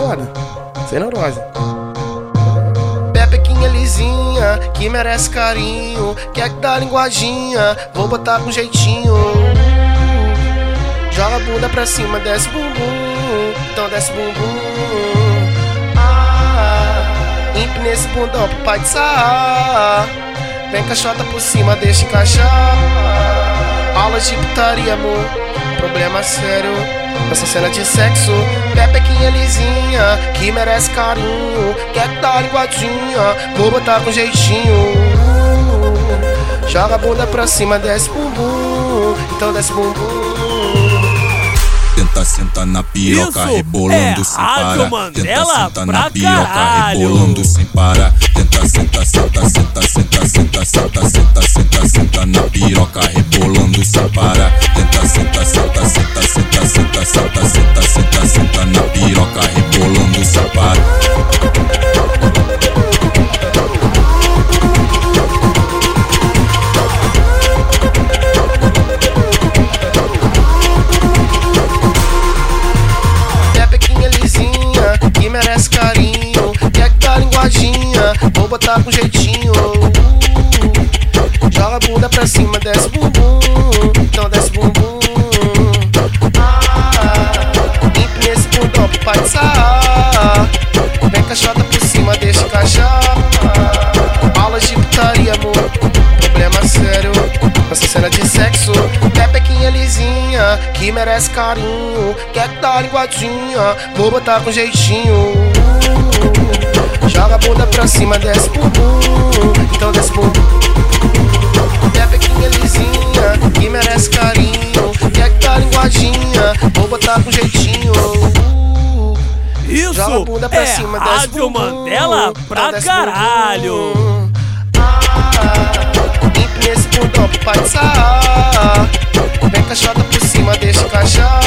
foda. Sem neurose. Pepequinha lisinha, que merece carinho. Quer que dá linguadinha, vou botar com jeitinho. Joga a bunda pra cima, desce bumbum. Então desce bumbum. Ah, empina esse bundão pro pai de. Vem caixota por cima, deixa encaixar. Aulas de putaria, amor. Problema sério. Essa cena de sexo. Pepequinha lisinha, que merece carinho. Quer que dá linguadinha, vou botar com jeitinho. Joga a bunda pra cima, desce bumbum. Então desce bumbum. Tenta sentar na piroca, Isso rebolando é sem parar. Tenta sentar na piroca, caralho. rebolando sem parar. Tenta sentar, senta, senta, senta, senta, senta, senta, linguadinha, vou botar com jeitinho. Joga a bunda pra cima, desce bumbum. Então desce bumbum. Ah, empina esse bundão pro pai sarrar. Vem caixota por cima, deixa encaixar. Aulas de putaria, amor. Problema sério. Essa cena de sexo. Pepequinha lisinha, que merece carinho. Quer que dá linguadinha, vou botar com jeitinho. Cima, desce bumbum. Então desce bumbum. Pepequinha lisinha, que merece carinho. Quer que dá linguadinha, vou botar com jeitinho. Isso bunda pra é cima, Rádio bumbum. Mandela Então pra desce caralho. Ah, empina esse bundão pro pai de sarrar. Vem caixota por cima, deixa encaixar.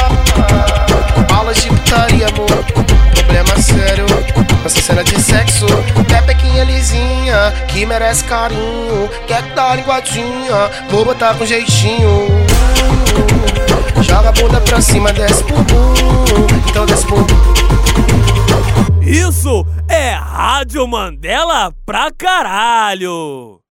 Aulas de putaria, amor. Problema sério. Essa cena de sexo. Pepequinha lisinha, que merece carinho. Quer que dá linguadinha, vou botar com jeitinho. Joga a bunda pra cima, desce bumbum. Então desce bumbum. Isso é Rádio Mandela pra caralho.